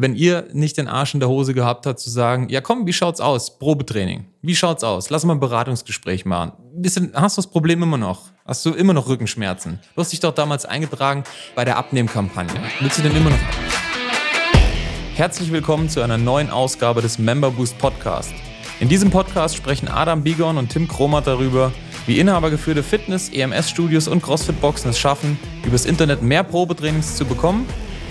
wenn ihr nicht den Arsch in der Hose gehabt habt, zu sagen, ja komm, wie schaut's aus? Probetraining. Wie schaut's aus? Lass mal ein Beratungsgespräch machen. Hast du das Problem immer noch? Hast du immer noch Rückenschmerzen? Du hast dich doch damals eingetragen bei der Abnehmkampagne. Willst du denn immer noch? Herzlich willkommen zu einer neuen Ausgabe des Member Boost Podcast. In diesem Podcast sprechen Adam Bigon und Tim Kromat darüber, wie inhabergeführte Fitness, EMS-Studios und CrossFit-Boxen es schaffen, übers Internet mehr Probetrainings zu bekommen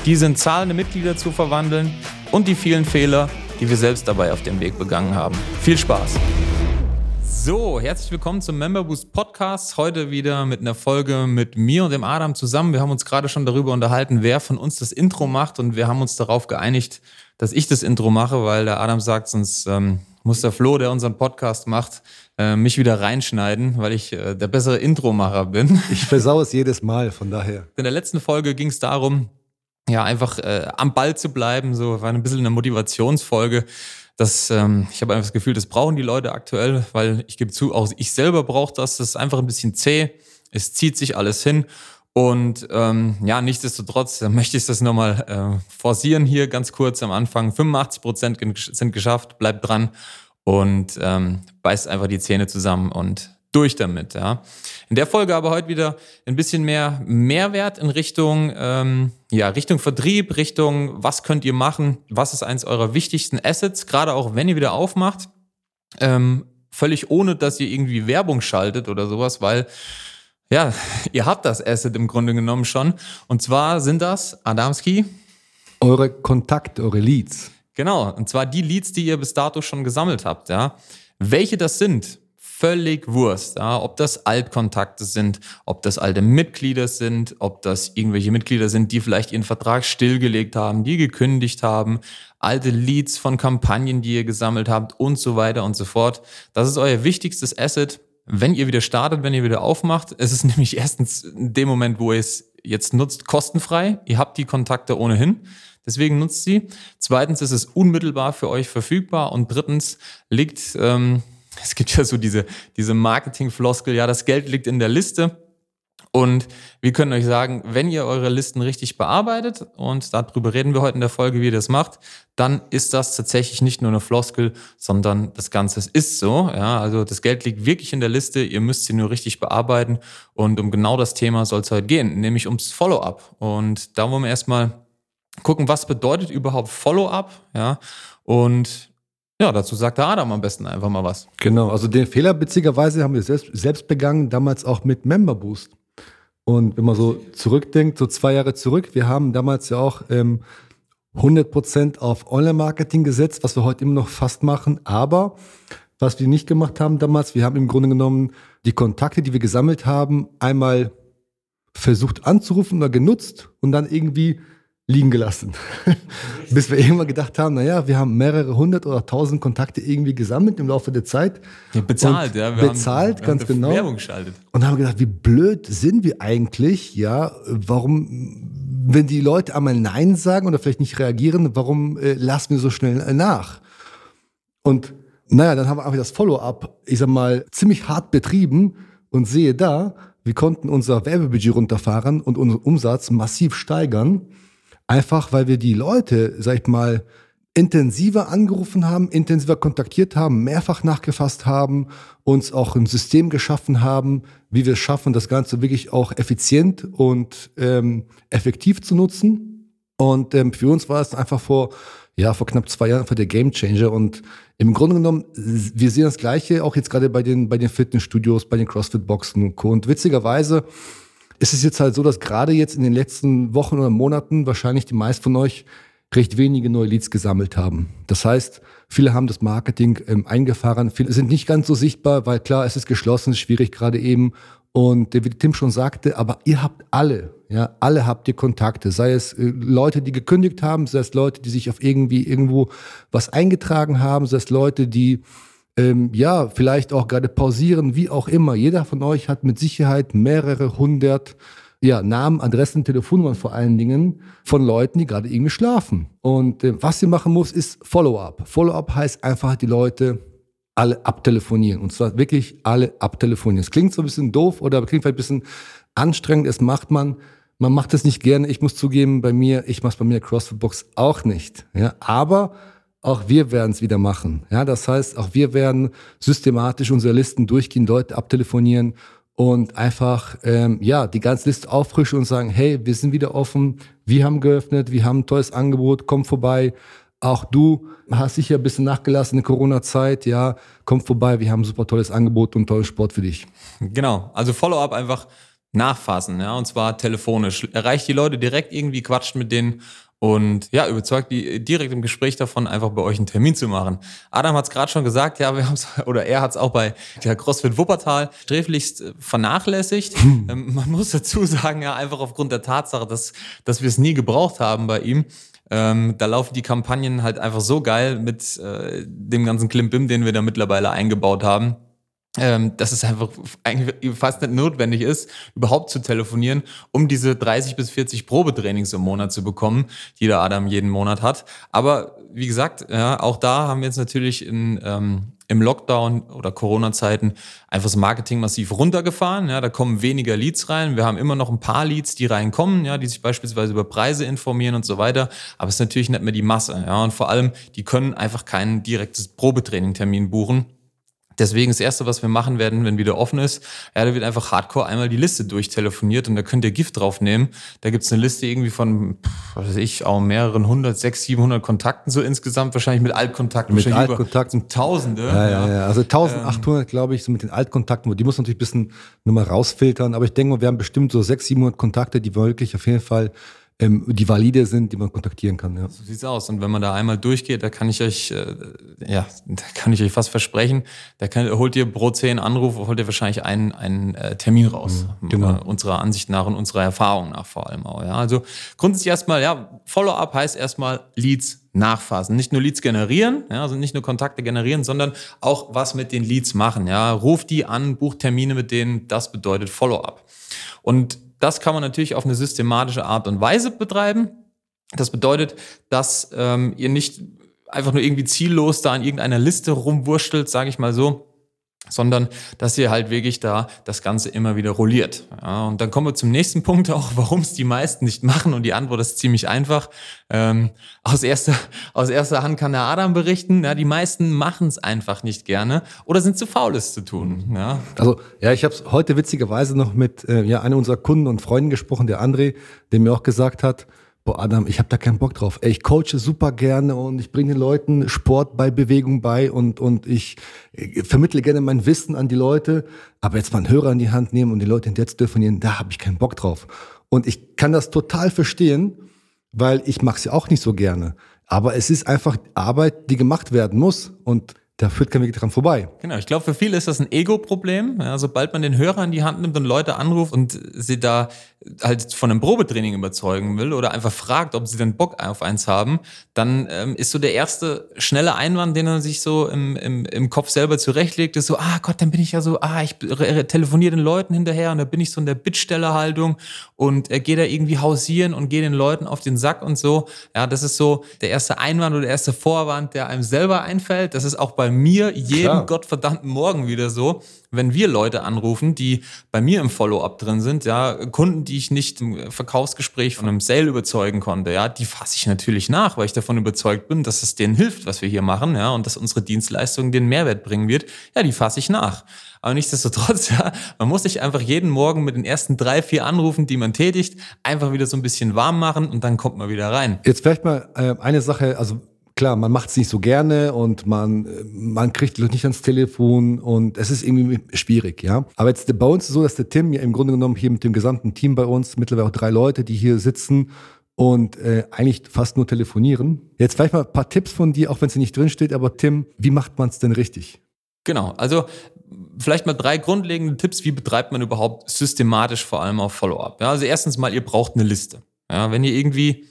diese in zahlende Mitglieder zu verwandeln und die vielen Fehler, die wir selbst dabei auf dem Weg begangen haben. Viel Spaß! So, herzlich willkommen zum Member Boost Podcast. Heute wieder mit einer Folge mit mir und dem Adam zusammen. Wir haben uns gerade schon darüber unterhalten, wer von uns das Intro macht und wir haben uns darauf geeinigt, dass ich das Intro mache, weil der Adam sagt, sonst ähm, muss der Flo, der unseren Podcast macht, äh, mich wieder reinschneiden, weil ich äh, der bessere Intromacher bin. Ich versau es jedes Mal, von daher. In der letzten Folge ging es darum, ja, einfach äh, am Ball zu bleiben. So war ein bisschen eine Motivationsfolge. Das, ähm, ich habe einfach das Gefühl, das brauchen die Leute aktuell, weil ich gebe zu, auch ich selber brauche das. Das ist einfach ein bisschen zäh. Es zieht sich alles hin. Und ähm, ja, nichtsdestotrotz möchte ich das nochmal äh, forcieren hier ganz kurz am Anfang. 85 Prozent sind geschafft, bleibt dran und ähm, beißt einfach die Zähne zusammen und durch damit. Ja. In der Folge aber heute wieder ein bisschen mehr Mehrwert in Richtung, ähm, ja, Richtung Vertrieb, Richtung, was könnt ihr machen, was ist eins eurer wichtigsten Assets, gerade auch wenn ihr wieder aufmacht, ähm, völlig ohne, dass ihr irgendwie Werbung schaltet oder sowas, weil ja, ihr habt das Asset im Grunde genommen schon. Und zwar sind das, Adamski, eure Kontakte, eure Leads. Genau, und zwar die Leads, die ihr bis dato schon gesammelt habt, ja. Welche das sind, völlig Wurst. Ja? Ob das Altkontakte sind, ob das alte Mitglieder sind, ob das irgendwelche Mitglieder sind, die vielleicht ihren Vertrag stillgelegt haben, die gekündigt haben, alte Leads von Kampagnen, die ihr gesammelt habt und so weiter und so fort. Das ist euer wichtigstes Asset, wenn ihr wieder startet, wenn ihr wieder aufmacht. Es ist nämlich erstens in dem Moment, wo ihr es jetzt nutzt, kostenfrei. Ihr habt die Kontakte ohnehin. Deswegen nutzt sie. Zweitens ist es unmittelbar für euch verfügbar. Und drittens liegt ähm, es gibt ja so diese, diese Marketing-Floskel, ja, das Geld liegt in der Liste. Und wir können euch sagen, wenn ihr eure Listen richtig bearbeitet, und darüber reden wir heute in der Folge, wie ihr das macht, dann ist das tatsächlich nicht nur eine Floskel, sondern das Ganze ist so. Ja, also das Geld liegt wirklich in der Liste, ihr müsst sie nur richtig bearbeiten. Und um genau das Thema soll es heute gehen, nämlich ums Follow-up. Und da wollen wir erstmal gucken, was bedeutet überhaupt Follow-up, ja, und ja, dazu sagt der Adam am besten einfach mal was. Genau, also den Fehler witzigerweise haben wir selbst, selbst begangen, damals auch mit Member Boost. Und wenn man so zurückdenkt, so zwei Jahre zurück, wir haben damals ja auch ähm, 100% auf Online-Marketing gesetzt, was wir heute immer noch fast machen. Aber was wir nicht gemacht haben damals, wir haben im Grunde genommen die Kontakte, die wir gesammelt haben, einmal versucht anzurufen oder genutzt und dann irgendwie liegen gelassen. Bis wir irgendwann gedacht haben, naja, wir haben mehrere hundert oder tausend Kontakte irgendwie gesammelt im Laufe der Zeit. Ja, bezahlt, ja. Wir bezahlt, haben, ganz wir genau. Werbung geschaltet. Und haben gedacht, wie blöd sind wir eigentlich, ja, warum, wenn die Leute einmal Nein sagen oder vielleicht nicht reagieren, warum äh, lassen wir so schnell nach? Und naja, dann haben wir einfach das Follow-up, ich sag mal, ziemlich hart betrieben und sehe da, wir konnten unser Werbebudget runterfahren und unseren Umsatz massiv steigern Einfach weil wir die Leute, sag ich mal, intensiver angerufen haben, intensiver kontaktiert haben, mehrfach nachgefasst haben, uns auch ein System geschaffen haben, wie wir es schaffen, das Ganze wirklich auch effizient und ähm, effektiv zu nutzen. Und ähm, für uns war es einfach vor, ja, vor knapp zwei Jahren einfach der Game Changer. Und im Grunde genommen, wir sehen das Gleiche auch jetzt gerade bei den, bei den Fitnessstudios, bei den CrossFit-Boxen und Co. Und witzigerweise, ist es jetzt halt so, dass gerade jetzt in den letzten Wochen oder Monaten wahrscheinlich die meisten von euch recht wenige neue Leads gesammelt haben. Das heißt, viele haben das Marketing ähm, eingefahren, viele sind nicht ganz so sichtbar, weil klar, es ist geschlossen, es ist schwierig gerade eben. Und wie Tim schon sagte, aber ihr habt alle, ja, alle habt ihr Kontakte, sei es äh, Leute, die gekündigt haben, sei es Leute, die sich auf irgendwie irgendwo was eingetragen haben, sei es Leute, die ähm, ja, vielleicht auch gerade pausieren, wie auch immer. Jeder von euch hat mit Sicherheit mehrere hundert ja, Namen, Adressen, Telefonnummern vor allen Dingen von Leuten, die gerade irgendwie schlafen. Und äh, was ihr machen muss, ist Follow-up. Follow-up heißt einfach die Leute alle abtelefonieren. Und zwar wirklich alle abtelefonieren. Es klingt so ein bisschen doof oder klingt vielleicht ein bisschen anstrengend. Das macht man man macht es nicht gerne. Ich muss zugeben, bei mir, ich mache es bei mir CrossFit Box auch nicht. Ja, aber auch wir werden es wieder machen. Ja, das heißt, auch wir werden systematisch unsere Listen durchgehen, Leute abtelefonieren und einfach ähm, ja die ganze Liste auffrischen und sagen, hey, wir sind wieder offen, wir haben geöffnet, wir haben ein tolles Angebot, komm vorbei. Auch du hast sicher ein bisschen nachgelassen in der Corona-Zeit, ja, komm vorbei, wir haben ein super tolles Angebot und tollen Sport für dich. Genau, also Follow-up einfach nachfassen, ja, und zwar telefonisch. Erreicht die Leute direkt irgendwie, quatscht mit denen und ja, überzeugt die direkt im Gespräch davon, einfach bei euch einen Termin zu machen. Adam hat es gerade schon gesagt, ja, wir haben es, oder er hat es auch bei der CrossFit Wuppertal sträflichst äh, vernachlässigt. Hm. Ähm, man muss dazu sagen, ja, einfach aufgrund der Tatsache, dass, dass wir es nie gebraucht haben bei ihm. Ähm, da laufen die Kampagnen halt einfach so geil mit äh, dem ganzen Klimbim, den wir da mittlerweile eingebaut haben ähm, dass es einfach eigentlich fast nicht notwendig ist, überhaupt zu telefonieren, um diese 30 bis 40 Probetrainings im Monat zu bekommen, die der Adam jeden Monat hat. Aber wie gesagt, ja, auch da haben wir jetzt natürlich in, ähm, im Lockdown oder Corona-Zeiten einfach das Marketing massiv runtergefahren. Ja, da kommen weniger Leads rein. Wir haben immer noch ein paar Leads, die reinkommen, ja, die sich beispielsweise über Preise informieren und so weiter. Aber es ist natürlich nicht mehr die Masse. Ja, und vor allem, die können einfach kein direktes Probetraining-Termin buchen Deswegen das Erste, was wir machen werden, wenn wieder offen ist, ja, da wird einfach hardcore einmal die Liste durchtelefoniert und da könnt ihr Gift draufnehmen. Da gibt's eine Liste irgendwie von, was weiß ich, auch mehreren hundert, sechs, siebenhundert Kontakten so insgesamt, wahrscheinlich mit Altkontakten. Mit Altkontakten. Tausende. Ja, ja, ja. Also 1800, ähm, glaube ich, so mit den Altkontakten. Die muss man natürlich ein bisschen nochmal rausfiltern. Aber ich denke mal, wir haben bestimmt so sechs, siebenhundert Kontakte, die wirklich auf jeden Fall ähm, die valide sind, die man kontaktieren kann. Ja. So sieht's aus. Und wenn man da einmal durchgeht, da kann ich euch, äh, ja, da kann ich euch fast versprechen, da kann, holt ihr pro zehn Anrufe, holt ihr wahrscheinlich einen, einen äh, Termin raus. Mhm, genau. Äh, unserer Ansicht nach und unserer Erfahrung nach vor allem auch. Ja. Also grundsätzlich erstmal, ja, Follow-up heißt erstmal Leads nachfassen. Nicht nur Leads generieren, ja, also nicht nur Kontakte generieren, sondern auch was mit den Leads machen. Ja. Ruf die an, bucht Termine mit denen, das bedeutet Follow-up. Und das kann man natürlich auf eine systematische Art und Weise betreiben. Das bedeutet, dass ähm, ihr nicht einfach nur irgendwie ziellos da an irgendeiner Liste rumwurschtelt, sage ich mal so, sondern dass ihr halt wirklich da das Ganze immer wieder rolliert. Ja, und dann kommen wir zum nächsten Punkt auch, warum es die meisten nicht machen. Und die Antwort ist ziemlich einfach. Ähm, aus, erster, aus erster Hand kann der Adam berichten, ja, die meisten machen es einfach nicht gerne oder sind zu faul, es zu tun. Ja. Also ja, ich habe heute witzigerweise noch mit äh, ja, einem unserer Kunden und Freunden gesprochen, der André, der mir auch gesagt hat, boah Adam, ich habe da keinen Bock drauf. Ich coache super gerne und ich bringe den Leuten Sport bei Bewegung bei und, und ich äh, vermittle gerne mein Wissen an die Leute. Aber jetzt mal einen Hörer in die Hand nehmen und die Leute zu telefonieren, da habe ich keinen Bock drauf. Und ich kann das total verstehen, weil ich mache es ja auch nicht so gerne. Aber es ist einfach Arbeit, die gemacht werden muss. Und da führt kein Weg dran vorbei. Genau, ich glaube, für viele ist das ein Ego-Problem. Ja, sobald man den Hörer in die Hand nimmt und Leute anruft und sie da halt von einem Probetraining überzeugen will oder einfach fragt, ob sie denn Bock auf eins haben, dann ähm, ist so der erste schnelle Einwand, den er sich so im, im, im Kopf selber zurechtlegt, ist so, ah Gott, dann bin ich ja so, ah, ich telefoniere den Leuten hinterher und da bin ich so in der Bittstellerhaltung und er geht da irgendwie hausieren und geht den Leuten auf den Sack und so. Ja, das ist so der erste Einwand oder der erste Vorwand, der einem selber einfällt. Das ist auch bei mir jeden Klar. gottverdammten Morgen wieder so wenn wir Leute anrufen, die bei mir im Follow-up drin sind, ja, Kunden, die ich nicht im Verkaufsgespräch von einem Sale überzeugen konnte, ja, die fasse ich natürlich nach, weil ich davon überzeugt bin, dass es denen hilft, was wir hier machen, ja, und dass unsere Dienstleistung den Mehrwert bringen wird. Ja, die fasse ich nach. Aber nichtsdestotrotz, ja, man muss sich einfach jeden Morgen mit den ersten drei, vier Anrufen, die man tätigt, einfach wieder so ein bisschen warm machen und dann kommt man wieder rein. Jetzt vielleicht mal äh, eine Sache, also klar, man macht es nicht so gerne und man, man kriegt die Leute nicht ans Telefon und es ist irgendwie schwierig, ja. Aber jetzt bei uns ist es so, dass der Tim ja im Grunde genommen hier mit dem gesamten Team bei uns, mittlerweile auch drei Leute, die hier sitzen und äh, eigentlich fast nur telefonieren. Jetzt vielleicht mal ein paar Tipps von dir, auch wenn es nicht drinsteht, aber Tim, wie macht man es denn richtig? Genau, also vielleicht mal drei grundlegende Tipps, wie betreibt man überhaupt systematisch vor allem auf Follow-up. Ja, also erstens mal, ihr braucht eine Liste. Ja, wenn ihr irgendwie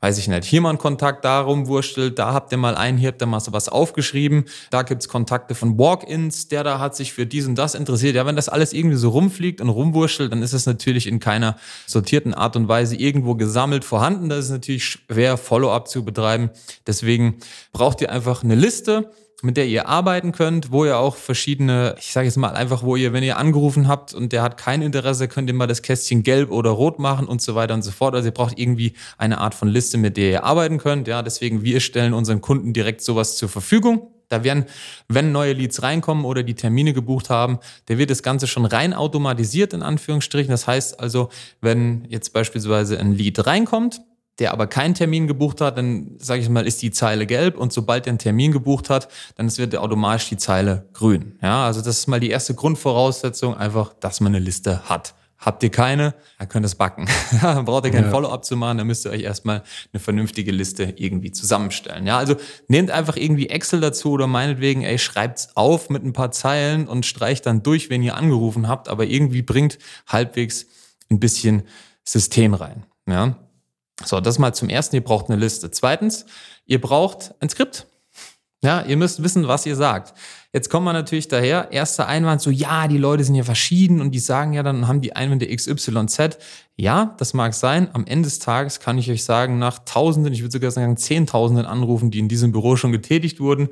weiß ich nicht, hier mal einen Kontakt darum wurstelt, da habt ihr mal einen, hier habt ihr mal so was aufgeschrieben, da gibt's Kontakte von Walk-ins, der da hat sich für dies und das interessiert. Ja, wenn das alles irgendwie so rumfliegt und rumwurschtelt, dann ist es natürlich in keiner sortierten Art und Weise irgendwo gesammelt vorhanden. Das ist natürlich schwer, Follow-up zu betreiben. Deswegen braucht ihr einfach eine Liste mit der ihr arbeiten könnt, wo ihr auch verschiedene, ich sage jetzt mal einfach, wo ihr, wenn ihr angerufen habt und der hat kein Interesse, könnt ihr mal das Kästchen gelb oder rot machen und so weiter und so fort. Also ihr braucht irgendwie eine Art von Liste, mit der ihr arbeiten könnt. Ja, deswegen wir stellen unseren Kunden direkt sowas zur Verfügung. Da werden, wenn neue Leads reinkommen oder die Termine gebucht haben, der wird das Ganze schon rein automatisiert in Anführungsstrichen. Das heißt also, wenn jetzt beispielsweise ein Lead reinkommt, der aber keinen Termin gebucht hat, dann sage ich mal, ist die Zeile gelb und sobald er einen Termin gebucht hat, dann wird automatisch die Zeile grün. Ja, also das ist mal die erste Grundvoraussetzung, einfach, dass man eine Liste hat. Habt ihr keine, dann könnt ihr es backen. dann braucht ihr kein ja. Follow-up zu machen, dann müsst ihr euch erstmal eine vernünftige Liste irgendwie zusammenstellen. Ja, also nehmt einfach irgendwie Excel dazu oder meinetwegen, ey, schreibt's auf mit ein paar Zeilen und streicht dann durch, wenn ihr angerufen habt, aber irgendwie bringt halbwegs ein bisschen System rein. Ja. So, das mal zum ersten, ihr braucht eine Liste. Zweitens, ihr braucht ein Skript. Ja, ihr müsst wissen, was ihr sagt. Jetzt kommt man natürlich daher, erster Einwand, so, ja, die Leute sind ja verschieden und die sagen ja dann, haben die Einwände XYZ. Ja, das mag sein. Am Ende des Tages kann ich euch sagen, nach Tausenden, ich würde sogar sagen Zehntausenden Anrufen, die in diesem Büro schon getätigt wurden,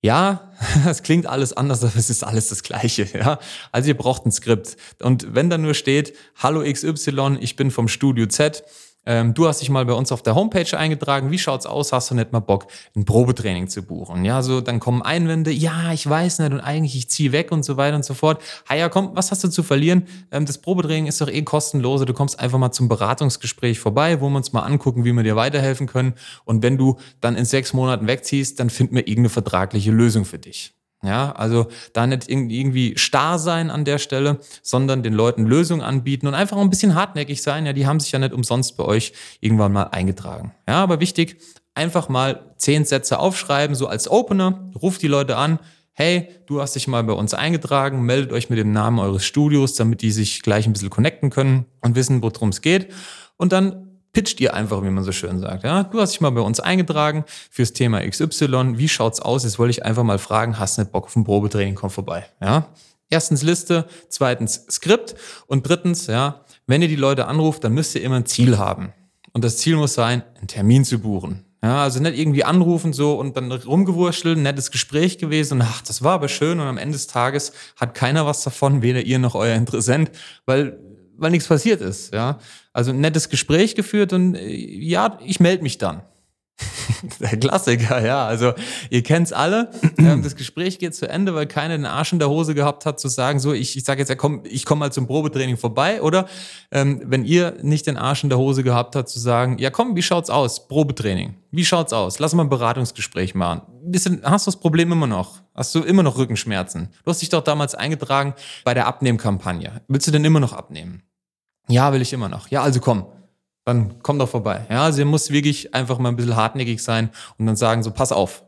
ja, es klingt alles anders, aber es ist alles das Gleiche. Ja? Also ihr braucht ein Skript. Und wenn da nur steht, hallo XY, ich bin vom Studio Z, ähm, du hast dich mal bei uns auf der Homepage eingetragen, wie schaut's aus? Hast du nicht mal Bock, ein Probetraining zu buchen? Ja, so dann kommen Einwände, ja, ich weiß nicht und eigentlich ich ziehe weg und so weiter und so fort. Ha ja, komm, was hast du zu verlieren? Ähm, das Probetraining ist doch eh kostenlos. Du kommst einfach mal zum Beratungsgespräch vorbei, wo wir uns mal angucken, wie wir dir weiterhelfen können. Und wenn du dann in sechs Monaten wegziehst, dann finden wir irgendeine vertragliche Lösung für dich. Ja, also da nicht irgendwie starr sein an der Stelle, sondern den Leuten Lösungen anbieten und einfach ein bisschen hartnäckig sein. Ja, die haben sich ja nicht umsonst bei euch irgendwann mal eingetragen. Ja, aber wichtig, einfach mal zehn Sätze aufschreiben, so als Opener, ruft die Leute an. Hey, du hast dich mal bei uns eingetragen, meldet euch mit dem Namen eures Studios, damit die sich gleich ein bisschen connecten können und wissen, worum es geht. Und dann pitcht ihr einfach, wie man so schön sagt. Ja, du hast dich mal bei uns eingetragen fürs Thema XY. Wie schaut's aus? Jetzt wollte ich einfach mal fragen, hast du nicht Bock auf ein Probetraining? Komm vorbei. Ja. Erstens Liste, zweitens Skript und drittens, ja, wenn ihr die Leute anruft, dann müsst ihr immer ein Ziel haben. Und das Ziel muss sein, einen Termin zu buchen. Ja, also nicht irgendwie anrufen so und dann rumgewurschtelt, ein nettes Gespräch gewesen und ach, das war aber schön und am Ende des Tages hat keiner was davon, weder ihr noch euer Interessent, weil weil nichts passiert ist. Ja, also ein nettes Gespräch geführt und äh, ja, ich melde mich dann. Der Klassiker, ja. Also ihr kennt's alle. Ähm, das Gespräch geht zu Ende, weil keiner den Arsch in der Hose gehabt hat, zu sagen, so, ich, ich sage jetzt, ja, komm, ich komme mal zum Probetraining vorbei. Oder ähm, wenn ihr nicht den Arsch in der Hose gehabt habt, zu sagen, ja komm, wie schaut's aus? Probetraining. Wie schaut's aus? Lass mal ein Beratungsgespräch machen. Bisschen, hast du das Problem immer noch? Hast du immer noch Rückenschmerzen? Du hast dich doch damals eingetragen bei der Abnehmkampagne. Willst du denn immer noch abnehmen? Ja, will ich immer noch. Ja, also komm, dann komm doch vorbei. Ja, also ihr müsst wirklich einfach mal ein bisschen hartnäckig sein und dann sagen so, pass auf,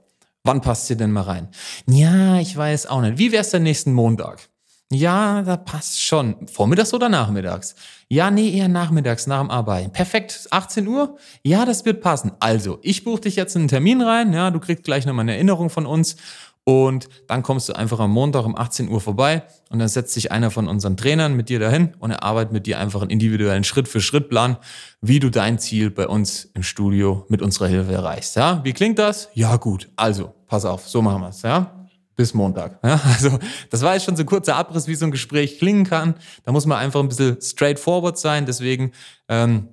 wann passt ihr denn mal rein? Ja, ich weiß auch nicht. Wie wär's denn nächsten Montag? Ja, da passt schon. Vormittags oder nachmittags? Ja, nee, eher nachmittags, nach dem Arbeiten. Perfekt, 18 Uhr? Ja, das wird passen. Also, ich buche dich jetzt in einen Termin rein. Ja, du kriegst gleich nochmal eine Erinnerung von uns und dann kommst du einfach am Montag um 18 Uhr vorbei und dann setzt sich einer von unseren Trainern mit dir dahin und er arbeitet mit dir einfach einen individuellen Schritt-für-Schritt-Plan, wie du dein Ziel bei uns im Studio mit unserer Hilfe erreichst. Ja, wie klingt das? Ja, gut. Also, pass auf, so machen wir es. Ja, bis Montag. Ja, also das war jetzt schon so ein kurzer Abriss, wie so ein Gespräch klingen kann. Da muss man einfach ein bisschen straightforward sein. Deswegen ähm,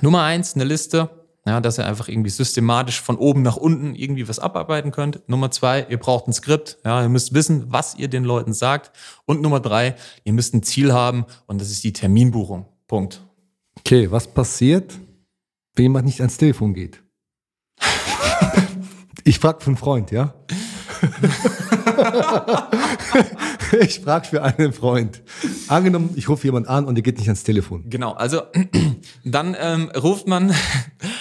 Nummer eins, eine Liste ja, dass ihr einfach irgendwie systematisch von oben nach unten irgendwie was abarbeiten könnt. Nummer zwei, ihr braucht ein Skript. Ja, ihr müsst wissen, was ihr den Leuten sagt. Und Nummer drei, ihr müsst ein Ziel haben und das ist die Terminbuchung. Punkt. Okay, was passiert, wenn jemand nicht ans Telefon geht? ich frage für einen Freund, ja? ich frage für einen Freund. Angenommen, ich rufe jemand an und der geht nicht ans Telefon. Genau, also dann ähm, ruft man,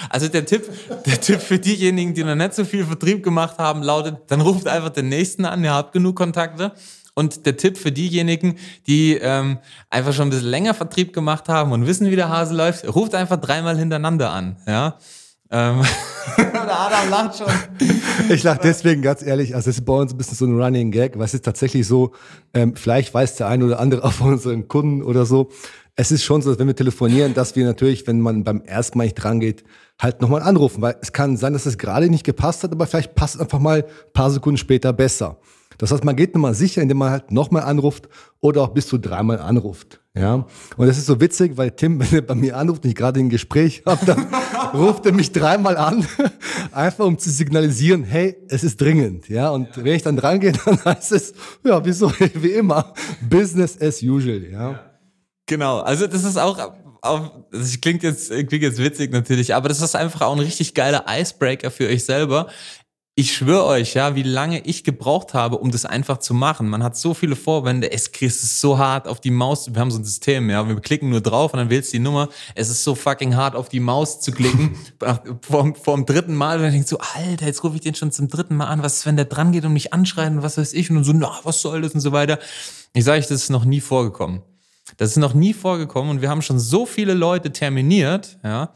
also der Tipp, der Tipp für diejenigen, die noch nicht so viel Vertrieb gemacht haben, lautet, dann ruft einfach den nächsten an, ihr habt genug Kontakte. Und der Tipp für diejenigen, die ähm, einfach schon ein bisschen länger Vertrieb gemacht haben und wissen, wie der Hase läuft, ruft einfach dreimal hintereinander an. Ja. Ähm, der Adam lacht schon. Ich lache deswegen ganz ehrlich, also es ist bei uns ein bisschen so ein Running Gag, weil es ist tatsächlich so, ähm, vielleicht weiß der eine oder andere auch von unseren Kunden oder so, es ist schon so, wenn wir telefonieren, dass wir natürlich, wenn man beim ersten Mal nicht dran geht, halt nochmal anrufen, weil es kann sein, dass es gerade nicht gepasst hat, aber vielleicht passt es einfach mal ein paar Sekunden später besser. Das heißt, man geht nochmal sicher, indem man halt nochmal anruft oder auch bis zu dreimal anruft. Ja. Und das ist so witzig, weil Tim, wenn er bei mir anruft und ich gerade ein Gespräch habe, dann ruft er mich dreimal an, einfach um zu signalisieren, hey, es ist dringend. Ja. Und ja. wenn ich dann dran gehe, dann heißt es, ja, wieso, wie immer, Business as usual. Ja. Genau. Also das ist auch auf, das klingt jetzt, klingt jetzt witzig natürlich, aber das ist einfach auch ein richtig geiler Icebreaker für euch selber ich schwöre euch, ja, wie lange ich gebraucht habe, um das einfach zu machen. Man hat so viele Vorwände, es ist so hart auf die Maus. Wir haben so ein System, ja, wir klicken nur drauf und dann wählst du die Nummer. Es ist so fucking hart auf die Maus zu klicken. vor, vor dem dritten Mal, wenn ich so, Alter, jetzt rufe ich den schon zum dritten Mal an. Was ist, wenn der dran geht und mich anschreit und was weiß ich? Und so, na, was soll das und so weiter. Ich sage euch, das ist noch nie vorgekommen. Das ist noch nie vorgekommen und wir haben schon so viele Leute terminiert, ja,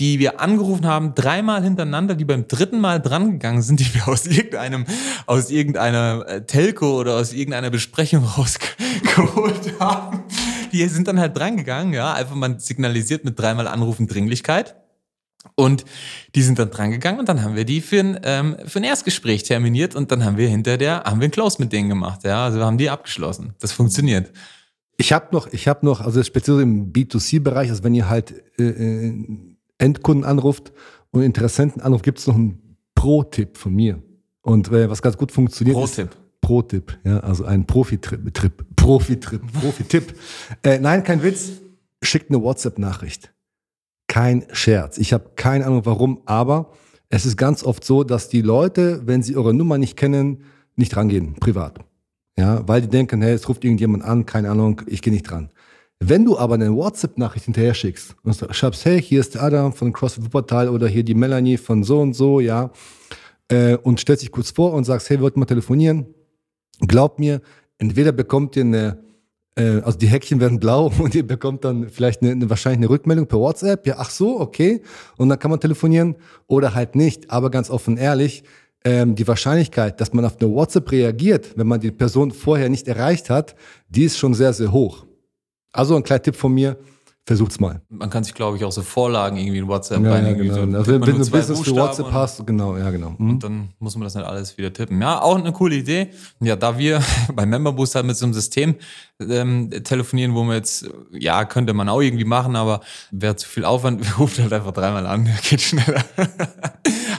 die wir angerufen haben, dreimal hintereinander, die beim dritten Mal drangegangen sind, die wir aus irgendeinem, aus irgendeiner äh, Telco oder aus irgendeiner Besprechung rausgeholt haben. Die sind dann halt drangegangen, ja. Einfach man signalisiert mit dreimal Anrufen Dringlichkeit. Und die sind dann drangegangen und dann haben wir die für ein, ähm, für ein Erstgespräch terminiert und dann haben wir hinter der, haben wir ein Close mit denen gemacht, ja. Also wir haben die abgeschlossen. Das funktioniert. Ich habe noch, ich habe noch, also speziell im B2C-Bereich, also wenn ihr halt äh, äh Endkunden anruft und Interessenten anruft, gibt es noch einen Pro-Tipp von mir. Und äh, was ganz gut funktioniert Pro-Tipp. Pro-Tipp, ja, also ein Profi-Trip, Trip, Profi-Trip, Profi-Tipp. äh, nein, kein Witz. Schickt eine WhatsApp-Nachricht. Kein Scherz. Ich habe keine Ahnung warum, aber es ist ganz oft so, dass die Leute, wenn sie eure Nummer nicht kennen, nicht rangehen, privat. Ja, weil die denken, hey, es ruft irgendjemand an, keine Ahnung, ich gehe nicht dran. Wenn du aber eine WhatsApp-Nachricht hinterher schickst und schreibst, hey, hier ist der Adam von CrossFit Wuppertal oder hier die Melanie von so und so, ja, äh, und stellst dich kurz vor und sagst, hey, wir wollten mal telefonieren, glaub mir, entweder bekommt ihr eine, äh, also die Häkchen werden blau und ihr bekommt dann vielleicht eine, eine, wahrscheinlich eine Rückmeldung per WhatsApp, ja, ach so, okay, und dann kann man telefonieren oder halt nicht, aber ganz offen ehrlich, ähm, die Wahrscheinlichkeit, dass man auf eine WhatsApp reagiert, wenn man die Person vorher nicht erreicht hat, die ist schon sehr, sehr hoch. Also ein kleiner Tipp von mir, versucht's mal. Man kann sich, glaube ich, auch so Vorlagen irgendwie in WhatsApp ja, rein. Ja, genau. So, also, wenn du Business für WhatsApp hast, genau, ja, genau. Mhm. Und dann muss man das nicht alles wieder tippen. Ja, auch eine coole Idee. Ja, da wir bei Memberboost halt mit so einem System ähm, telefonieren, wo man jetzt, ja, könnte man auch irgendwie machen, aber wäre zu viel Aufwand, ruft halt einfach dreimal an, geht schneller.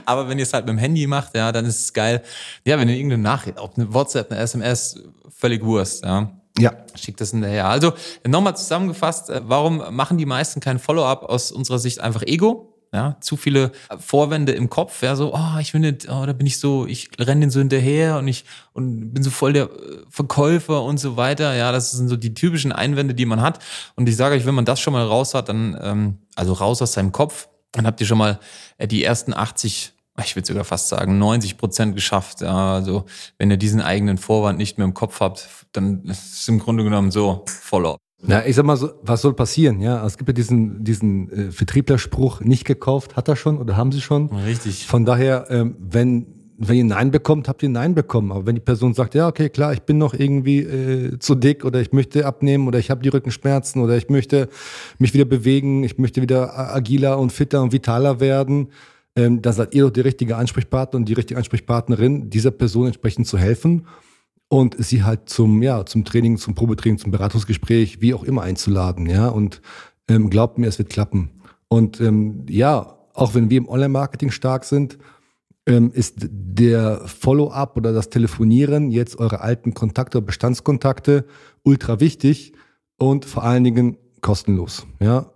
aber wenn ihr es halt mit dem Handy macht, ja, dann ist es geil. Ja, wenn ihr irgendeine Nachricht, ob eine WhatsApp, eine SMS, völlig Wurst, ja ja. Schickt das hinterher. Also nochmal zusammengefasst, äh, warum machen die meisten kein Follow-up? Aus unserer Sicht einfach Ego. Ja, zu viele Vorwände im Kopf, ja, so, oh, ich finde, oh, da bin ich so, ich renne den so hinterher und ich und bin so voll der äh, Verkäufer und so weiter. Ja, das sind so die typischen Einwände, die man hat. Und ich sage euch, wenn man das schon mal raus hat, dann, ähm, also raus aus seinem Kopf, dann habt ihr schon mal äh, die ersten 80 ich würde sogar fast sagen, 90 Prozent geschafft. Also wenn ihr diesen eigenen Vorwand nicht mehr im Kopf habt, dann ist es im Grunde genommen so Follow. Ja, ich sag mal so, was soll passieren? Ja, also es gibt ja diesen, diesen äh, Vertrieblerspruch, nicht gekauft, hat er schon oder haben sie schon. Richtig. Von daher, ähm, wenn, wenn ihr Nein bekommt, habt ihr Nein bekommen. Aber wenn die Person sagt, ja, okay, klar, ich bin noch irgendwie äh, zu dick oder ich möchte abnehmen oder ich habe die Rückenschmerzen oder ich möchte mich wieder bewegen, ich möchte wieder agiler und fitter und vitaler werden, ähm, da seid ihr doch die richtige Ansprechpartner und die richtige Ansprechpartnerin, dieser Person entsprechend zu helfen und sie halt zum, ja, zum Training, zum Probetraining, zum Beratungsgespräch, wie auch immer einzuladen, ja. Und ähm, glaubt mir, es wird klappen. Und ähm, ja, auch wenn wir im Online-Marketing stark sind, ähm, ist der Follow-up oder das Telefonieren jetzt eure alten Kontakte, Bestandskontakte ultra wichtig und vor allen Dingen kostenlos. Ja,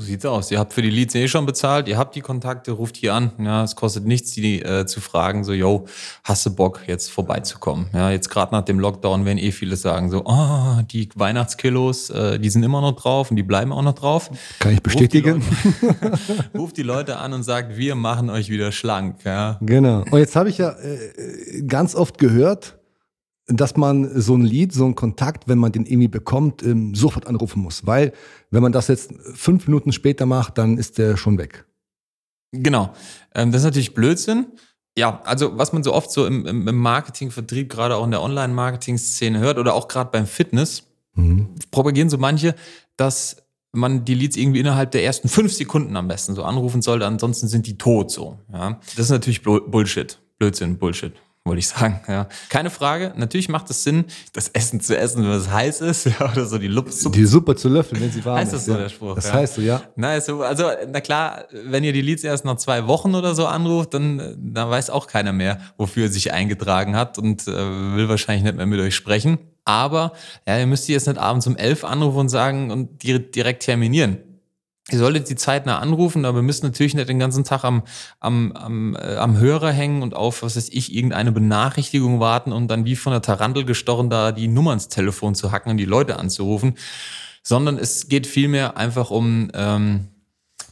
so sieht's aus. Ihr habt für die Leads eh schon bezahlt, ihr habt die Kontakte, ruft hier an. Ja, es kostet nichts, die äh, zu fragen, so, yo, hast du Bock, jetzt vorbeizukommen? Ja, jetzt gerade nach dem Lockdown werden eh viele sagen, so, oh, die Weihnachtskilos, äh, die sind immer noch drauf und die bleiben auch noch drauf. Kann ich bestätigen. Ruft die Leute, ruft die Leute an und sagt, wir machen euch wieder schlank. Ja. Genau. Und jetzt habe ich ja äh, ganz oft gehört, dass man so ein Lied, so einen Kontakt, wenn man den irgendwie bekommt, ähm, sofort anrufen muss. Weil, wenn man das jetzt fünf Minuten später macht, dann ist der schon weg. Genau. Ähm, das ist natürlich Blödsinn. Ja, also was man so oft so im, im Marketing, Vertrieb, gerade auch in der Online-Marketing-Szene hört oder auch gerade beim Fitness, mhm. propagieren so manche, dass man die Leads irgendwie innerhalb der ersten fünf Sekunden am besten so anrufen sollte, ansonsten sind die tot so. Ja. Das ist natürlich Bullshit. Blödsinn, Bullshit wollte ich sagen. Ja. Keine Frage. Natürlich macht es Sinn, das Essen zu essen, wenn es heiß ist, ja, oder so die Suppe. Die Suppe zu löffeln, wenn sie warm heißt ist. Heißt das so ja. der Spruch? Das ja. heißt so, ja. Na, also, also, na klar, wenn ihr die Leads erst nach zwei Wochen oder so anruft, dann, dann weiß auch keiner mehr, wofür er sich eingetragen hat und äh, will wahrscheinlich nicht mehr mit euch sprechen. Aber ja, ihr müsst die jetzt nicht abends um elf anrufen und sagen und direkt terminieren Ihr solltet die zeitnah anrufen, aber wir müssen natürlich nicht den ganzen Tag am, am, am, äh, am Hörer hängen und auf, was weiß ich, irgendeine Benachrichtigung warten und dann wie von der Tarantel gestochen da die Nummer ins Telefon zu hacken und die Leute anzurufen, sondern es geht vielmehr einfach um ähm,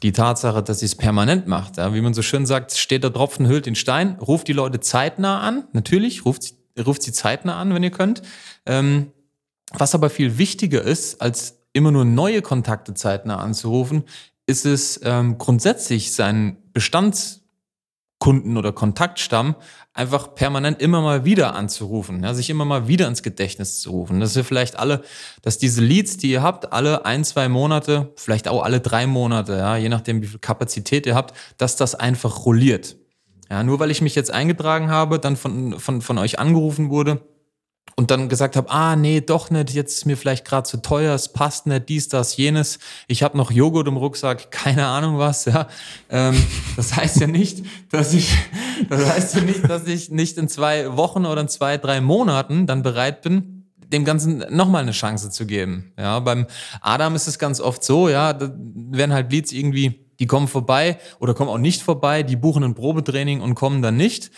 die Tatsache, dass sie es permanent macht. Ja? Wie man so schön sagt, steht der Tropfen, hüllt den Stein, ruft die Leute zeitnah an, natürlich, ruft sie, ruft sie zeitnah an, wenn ihr könnt. Ähm, was aber viel wichtiger ist, als immer nur neue Kontakte zeitnah anzurufen, ist es ähm, grundsätzlich seinen Bestandskunden oder Kontaktstamm einfach permanent immer mal wieder anzurufen, ja, sich immer mal wieder ins Gedächtnis zu rufen. Dass ihr vielleicht alle, dass diese Leads, die ihr habt, alle ein, zwei Monate, vielleicht auch alle drei Monate, ja, je nachdem, wie viel Kapazität ihr habt, dass das einfach rolliert. Ja, nur weil ich mich jetzt eingetragen habe, dann von, von, von euch angerufen wurde, und dann gesagt habe, ah nee, doch nicht, jetzt ist mir vielleicht gerade zu teuer, es passt nicht, dies, das, jenes. Ich habe noch Joghurt im Rucksack, keine Ahnung was, ja. Ähm, das heißt ja nicht, dass ich, das heißt ja nicht, dass ich nicht in zwei Wochen oder in zwei, drei Monaten dann bereit bin, dem Ganzen nochmal eine Chance zu geben. Ja, beim Adam ist es ganz oft so, ja, da werden halt Leads irgendwie, die kommen vorbei oder kommen auch nicht vorbei, die buchen ein Probetraining und kommen dann nicht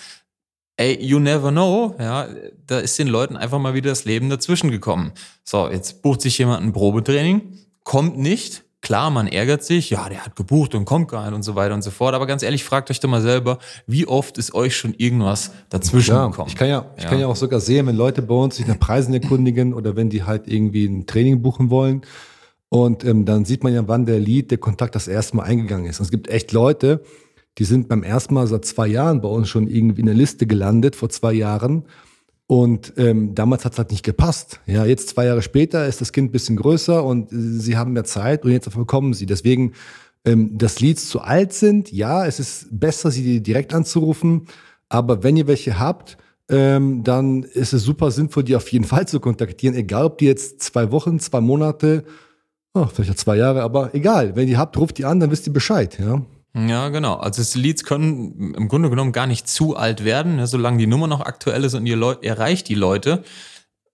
ey, you never know, ja, da ist den Leuten einfach mal wieder das Leben dazwischen gekommen. So, jetzt bucht sich jemand ein Probetraining, kommt nicht, klar, man ärgert sich, ja, der hat gebucht und kommt gar nicht und so weiter und so fort. Aber ganz ehrlich, fragt euch doch mal selber, wie oft ist euch schon irgendwas dazwischen ja, gekommen? Ich kann ja, ich ja. kann ja auch sogar sehen, wenn Leute bei uns sich nach Preisen erkundigen oder wenn die halt irgendwie ein Training buchen wollen. Und ähm, dann sieht man ja, wann der Lead, der Kontakt das erste Mal eingegangen ist. Und es gibt echt Leute, die sind beim ersten Mal seit zwei Jahren bei uns schon irgendwie in der Liste gelandet, vor zwei Jahren. Und ähm, damals hat es halt nicht gepasst. Ja, jetzt zwei Jahre später ist das Kind ein bisschen größer und äh, sie haben mehr Zeit und jetzt kommen sie. Deswegen, ähm, dass Leads zu alt sind, ja, es ist besser, sie direkt anzurufen. Aber wenn ihr welche habt, ähm, dann ist es super sinnvoll, die auf jeden Fall zu kontaktieren, egal ob die jetzt zwei Wochen, zwei Monate, oh, vielleicht auch zwei Jahre, aber egal. Wenn ihr habt, ruft die an, dann wisst ihr Bescheid. Ja. Ja, genau. Also Leads können im Grunde genommen gar nicht zu alt werden, ne, solange die Nummer noch aktuell ist und ihr Leu erreicht die Leute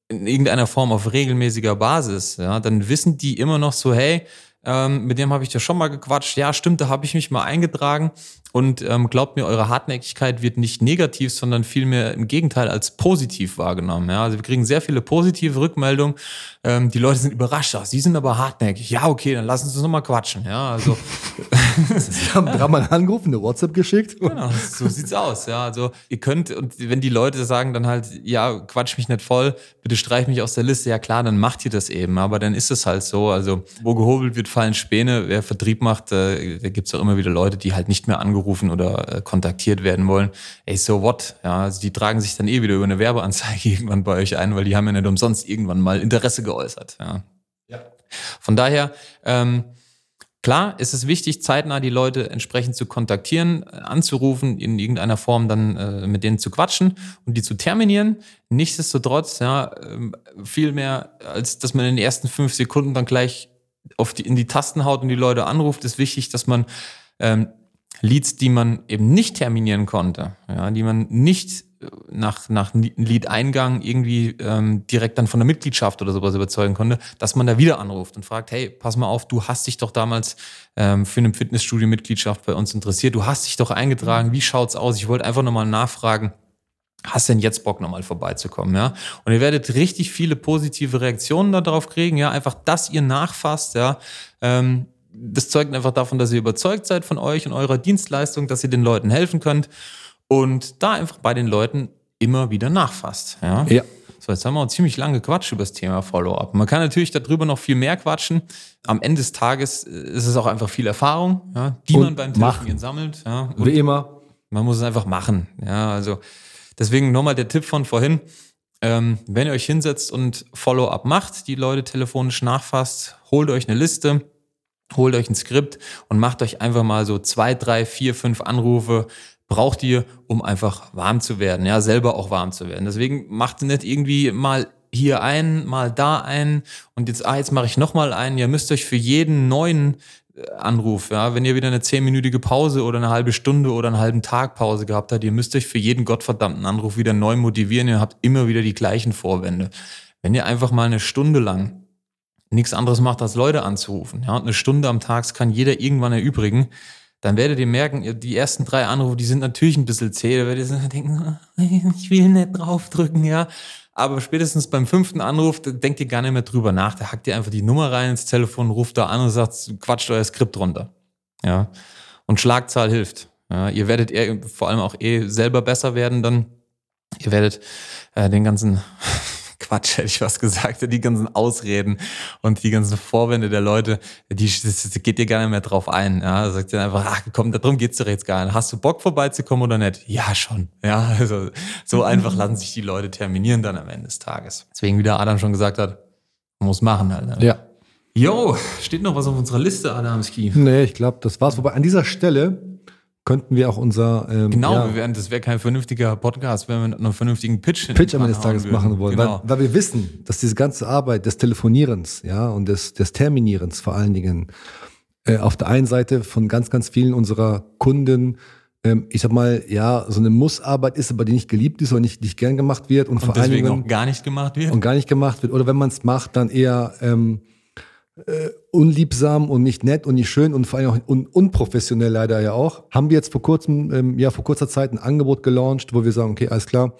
in irgendeiner Form auf regelmäßiger Basis. Ja, dann wissen die immer noch so, hey, ähm, mit dem habe ich ja schon mal gequatscht. Ja, stimmt, da habe ich mich mal eingetragen. Und ähm, glaubt mir, eure Hartnäckigkeit wird nicht negativ, sondern vielmehr im Gegenteil als positiv wahrgenommen. Ja? Also wir kriegen sehr viele positive Rückmeldungen. Ähm, die Leute sind überrascht. Ach, sie sind aber hartnäckig. Ja, okay, dann lassen Sie uns nochmal quatschen. Ja, also Sie haben dreimal angerufen, eine WhatsApp geschickt. Genau, so sieht's aus. Ja, also ihr könnt, und wenn die Leute sagen dann halt, ja, quatsch mich nicht voll, bitte streich mich aus der Liste, ja klar, dann macht ihr das eben. Aber dann ist es halt so. Also, wo gehobelt wird, fallen Späne. Wer Vertrieb macht, äh, da gibt's auch immer wieder Leute, die halt nicht mehr angerufen angerufen oder äh, kontaktiert werden wollen, ey, so what? Ja, also die tragen sich dann eh wieder über eine Werbeanzeige irgendwann bei euch ein, weil die haben ja nicht umsonst irgendwann mal Interesse geäußert. Ja. ja. Von daher, ähm, Klar ist es wichtig, zeitnah die Leute entsprechend zu kontaktieren, äh, anzurufen, in irgendeiner Form dann äh, mit denen zu quatschen und die zu terminieren. Nichtsdestotrotz, ja, äh, viel mehr, als dass man in den ersten fünf Sekunden dann gleich auf die, in die Tasten haut und die Leute anruft, ist wichtig, dass man ähm, Leads, die man eben nicht terminieren konnte, ja, die man nicht äh, nach, nach Lead-Eingang irgendwie ähm, direkt dann von der Mitgliedschaft oder sowas überzeugen konnte, dass man da wieder anruft und fragt, hey, pass mal auf, du hast dich doch damals ähm, für eine Fitnessstudio-Mitgliedschaft bei uns interessiert, du hast dich doch eingetragen, wie schaut's aus? Ich wollte einfach nochmal nachfragen, hast denn jetzt Bock nochmal vorbeizukommen, ja? Und ihr werdet richtig viele positive Reaktionen darauf kriegen, ja, einfach, dass ihr nachfasst, ja, ähm, das zeugt einfach davon, dass ihr überzeugt seid von euch und eurer Dienstleistung, dass ihr den Leuten helfen könnt und da einfach bei den Leuten immer wieder nachfasst. Ja. ja. So, jetzt haben wir auch ziemlich lange Quatsch über das Thema Follow-up. Man kann natürlich darüber noch viel mehr quatschen. Am Ende des Tages ist es auch einfach viel Erfahrung, ja, die und man beim Telefonieren sammelt. Ja. Und Wie immer. Man muss es einfach machen. Ja, also deswegen nochmal der Tipp von vorhin. Ähm, wenn ihr euch hinsetzt und Follow-up macht, die Leute telefonisch nachfasst, holt euch eine Liste, holt euch ein Skript und macht euch einfach mal so zwei, drei, vier, fünf Anrufe, braucht ihr, um einfach warm zu werden, ja, selber auch warm zu werden. Deswegen macht nicht irgendwie mal hier ein, mal da ein und jetzt, ah, jetzt mache ich nochmal einen. Ihr müsst euch für jeden neuen äh, Anruf, ja, wenn ihr wieder eine zehnminütige Pause oder eine halbe Stunde oder einen halben Tag Pause gehabt habt, ihr müsst euch für jeden gottverdammten Anruf wieder neu motivieren. Ihr habt immer wieder die gleichen Vorwände. Wenn ihr einfach mal eine Stunde lang nichts anderes macht, als Leute anzurufen, ja, und eine Stunde am Tag kann jeder irgendwann erübrigen, dann werdet ihr merken, die ersten drei Anrufe, die sind natürlich ein bisschen zäh, da werdet ihr denken, ich will nicht draufdrücken, ja. Aber spätestens beim fünften Anruf, da denkt ihr gar nicht mehr drüber nach. Da hackt ihr einfach die Nummer rein ins Telefon, ruft da an und sagt, quatscht euer Skript runter. Ja. Und Schlagzahl hilft. Ja, ihr werdet eher, vor allem auch eh selber besser werden, dann ihr werdet äh, den ganzen Quatsch, hätte ich was gesagt, die ganzen Ausreden und die ganzen Vorwände der Leute, die das geht dir gar nicht mehr drauf ein. Ja, sagt ihr einfach, ach komm, darum geht's doch jetzt gar nicht. Hast du Bock vorbeizukommen oder nicht? Ja, schon. Ja, also so einfach lassen sich die Leute terminieren dann am Ende des Tages. Deswegen, wie der Adam schon gesagt hat, man muss machen halt. Ne? Ja. Jo, steht noch was auf unserer Liste, Adamski? Nee, ich glaube, das war's. Wobei an dieser Stelle könnten wir auch unser. Ähm, genau, ja, wir wären, das wäre kein vernünftiger Podcast, wenn wir mit einem vernünftigen Pitch Pitch am Ende des Tages machen wollen. Genau. Weil, weil wir wissen, dass diese ganze Arbeit des Telefonierens, ja, und des, des Terminierens vor allen Dingen äh, auf der einen Seite von ganz, ganz vielen unserer Kunden ähm, ich sag mal, ja, so eine Mussarbeit ist, aber die nicht geliebt ist oder nicht, nicht gern gemacht wird und, und vor allen Dingen auch gar nicht gemacht wird. Und gar nicht gemacht wird. Oder wenn man es macht, dann eher ähm, äh, unliebsam und nicht nett und nicht schön und vor allem auch un unprofessionell leider ja auch. Haben wir jetzt vor kurzem, ähm, ja, vor kurzer Zeit ein Angebot gelauncht, wo wir sagen, okay, alles klar,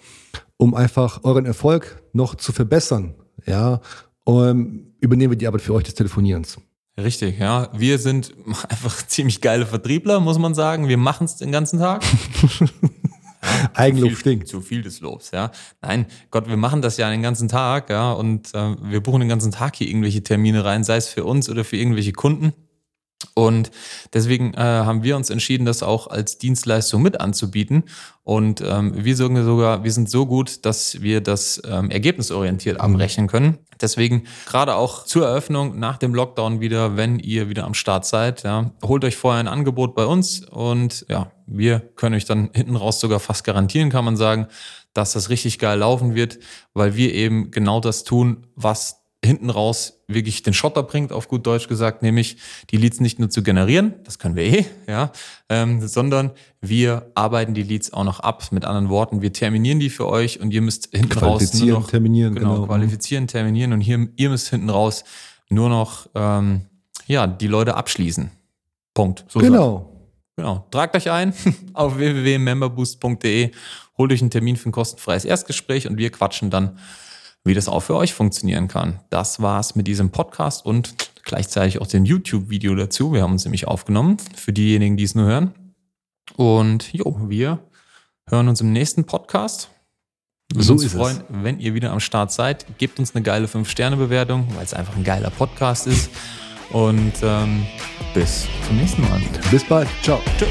um einfach euren Erfolg noch zu verbessern, ja, um, übernehmen wir die Arbeit für euch des Telefonierens. Richtig, ja. Wir sind einfach ziemlich geile Vertriebler, muss man sagen. Wir machen es den ganzen Tag. Eigenlob stinkt. Zu viel des Lobs, ja. Nein, Gott, wir machen das ja den ganzen Tag, ja, und äh, wir buchen den ganzen Tag hier irgendwelche Termine rein, sei es für uns oder für irgendwelche Kunden. Und deswegen äh, haben wir uns entschieden, das auch als Dienstleistung mit anzubieten. Und ähm, wir sagen sogar, wir sind so gut, dass wir das ähm, ergebnisorientiert abrechnen können. Deswegen gerade auch zur Eröffnung nach dem Lockdown wieder, wenn ihr wieder am Start seid, ja, holt euch vorher ein Angebot bei uns und ja, wir können euch dann hinten raus sogar fast garantieren, kann man sagen, dass das richtig geil laufen wird, weil wir eben genau das tun, was hinten raus wirklich den Schotter bringt, auf gut Deutsch gesagt, nämlich die Leads nicht nur zu generieren, das können wir eh, ja, ähm, sondern wir arbeiten die Leads auch noch ab. Mit anderen Worten, wir terminieren die für euch und ihr müsst hinten raus nur noch terminieren, genau, genau, qualifizieren, terminieren und hier ihr müsst hinten raus nur noch ähm, ja die Leute abschließen. Punkt. So genau. Genau. Tragt euch ein auf www.memberboost.de, holt euch einen Termin für ein kostenfreies Erstgespräch und wir quatschen dann wie das auch für euch funktionieren kann. Das war's mit diesem Podcast und gleichzeitig auch dem YouTube-Video dazu. Wir haben uns nämlich aufgenommen, für diejenigen, die es nur hören. Und jo, wir hören uns im nächsten Podcast. Wir so uns ist freuen, es. wenn ihr wieder am Start seid. Gebt uns eine geile 5-Sterne-Bewertung, weil es einfach ein geiler Podcast ist. Und ähm, bis zum nächsten Mal. Bis bald. Ciao. Ciao.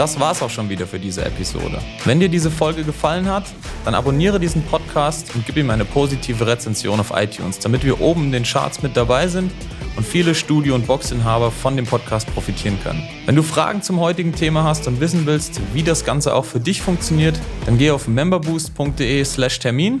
Das war's auch schon wieder für diese Episode. Wenn dir diese Folge gefallen hat, dann abonniere diesen Podcast und gib ihm eine positive Rezension auf iTunes, damit wir oben in den Charts mit dabei sind und viele Studio- und Boxinhaber von dem Podcast profitieren können. Wenn du Fragen zum heutigen Thema hast und wissen willst, wie das Ganze auch für dich funktioniert, dann geh auf memberboost.de/termin